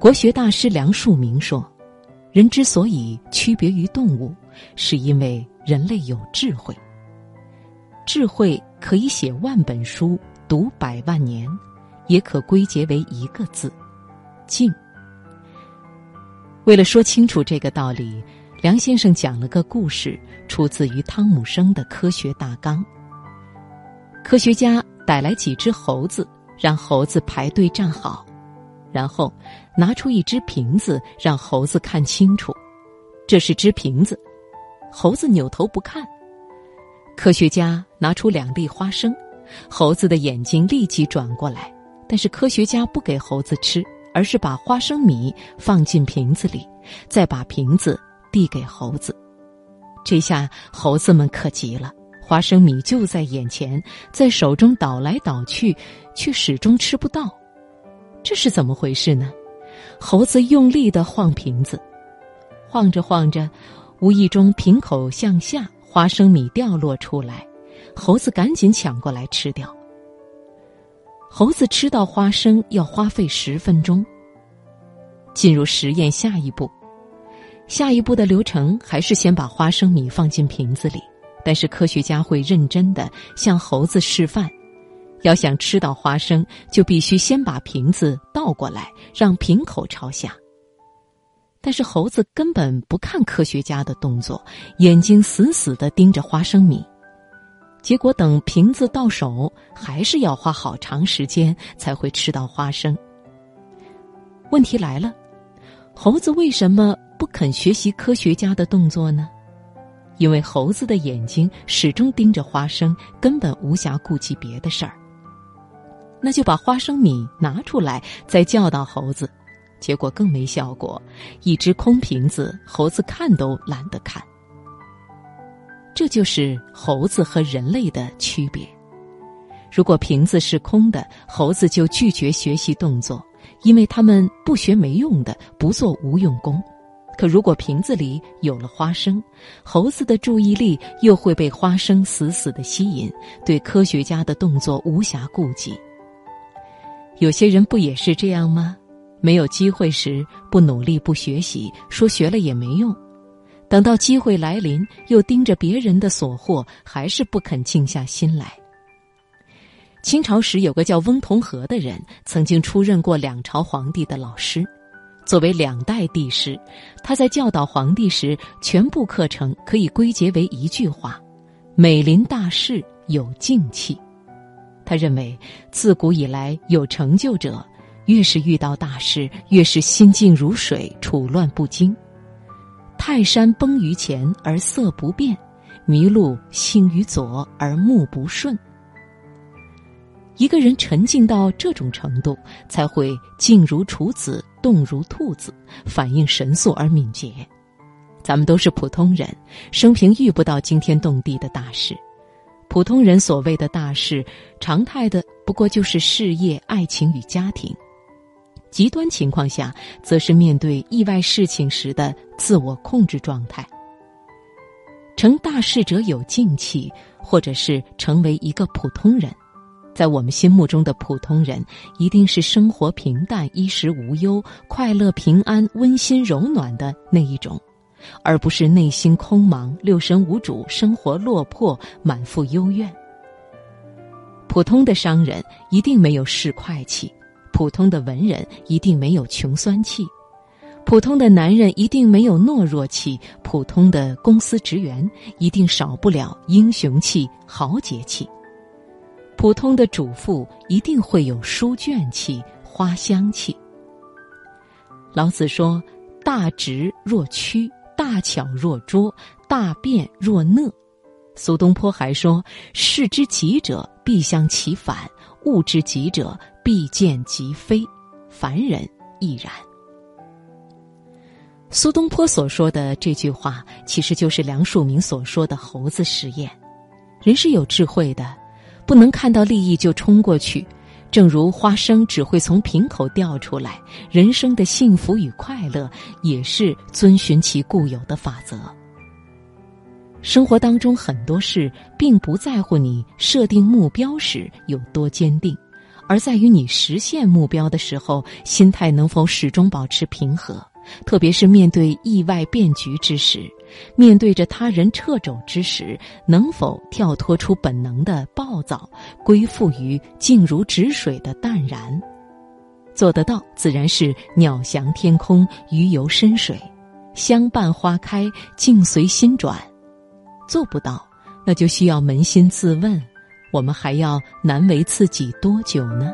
国学大师梁漱溟说：“人之所以区别于动物，是因为人类有智慧。智慧可以写万本书，读百万年，也可归结为一个字——静。”为了说清楚这个道理，梁先生讲了个故事，出自于汤姆生的《科学大纲》。科学家逮来几只猴子，让猴子排队站好，然后拿出一只瓶子，让猴子看清楚，这是只瓶子。猴子扭头不看。科学家拿出两粒花生，猴子的眼睛立即转过来，但是科学家不给猴子吃。而是把花生米放进瓶子里，再把瓶子递给猴子。这下猴子们可急了，花生米就在眼前，在手中倒来倒去，却始终吃不到。这是怎么回事呢？猴子用力的晃瓶子，晃着晃着，无意中瓶口向下，花生米掉落出来，猴子赶紧抢过来吃掉。猴子吃到花生要花费十分钟。进入实验下一步，下一步的流程还是先把花生米放进瓶子里，但是科学家会认真的向猴子示范，要想吃到花生，就必须先把瓶子倒过来，让瓶口朝下。但是猴子根本不看科学家的动作，眼睛死死的盯着花生米。结果等瓶子到手，还是要花好长时间才会吃到花生。问题来了，猴子为什么不肯学习科学家的动作呢？因为猴子的眼睛始终盯着花生，根本无暇顾及别的事儿。那就把花生米拿出来，再教导猴子，结果更没效果。一只空瓶子，猴子看都懒得看。这就是猴子和人类的区别。如果瓶子是空的，猴子就拒绝学习动作，因为他们不学没用的，不做无用功。可如果瓶子里有了花生，猴子的注意力又会被花生死死的吸引，对科学家的动作无暇顾及。有些人不也是这样吗？没有机会时不努力不学习，说学了也没用。等到机会来临，又盯着别人的所获，还是不肯静下心来。清朝时有个叫翁同龢的人，曾经出任过两朝皇帝的老师。作为两代帝师，他在教导皇帝时，全部课程可以归结为一句话：“美临大事有静气。”他认为，自古以来有成就者，越是遇到大事，越是心静如水，处乱不惊。泰山崩于前而色不变，麋鹿兴于左而目不顺。一个人沉静到这种程度，才会静如处子，动如兔子，反应神速而敏捷。咱们都是普通人，生平遇不到惊天动地的大事。普通人所谓的大事，常态的不过就是事业、爱情与家庭。极端情况下，则是面对意外事情时的自我控制状态。成大事者有静气，或者是成为一个普通人。在我们心目中的普通人，一定是生活平淡、衣食无忧、快乐平安、温馨柔暖的那一种，而不是内心空茫、六神无主、生活落魄、满腹幽怨。普通的商人一定没有市侩气。普通的文人一定没有穷酸气，普通的男人一定没有懦弱气，普通的公司职员一定少不了英雄气、豪杰气，普通的主妇一定会有书卷气、花香气。老子说：“大直若屈，大巧若拙，大辩若讷。”苏东坡还说：“事之急者，必相其反；物之急者。”必见其非，凡人亦然。苏东坡所说的这句话，其实就是梁漱溟所说的猴子实验。人是有智慧的，不能看到利益就冲过去。正如花生只会从瓶口掉出来，人生的幸福与快乐也是遵循其固有的法则。生活当中很多事，并不在乎你设定目标时有多坚定。而在于你实现目标的时候，心态能否始终保持平和。特别是面对意外变局之时，面对着他人掣肘之时，能否跳脱出本能的暴躁，归附于静如止水的淡然？做得到，自然是鸟翔天空，鱼游深水，相伴花开，境随心转；做不到，那就需要扪心自问：我们还要难为自己多久呢？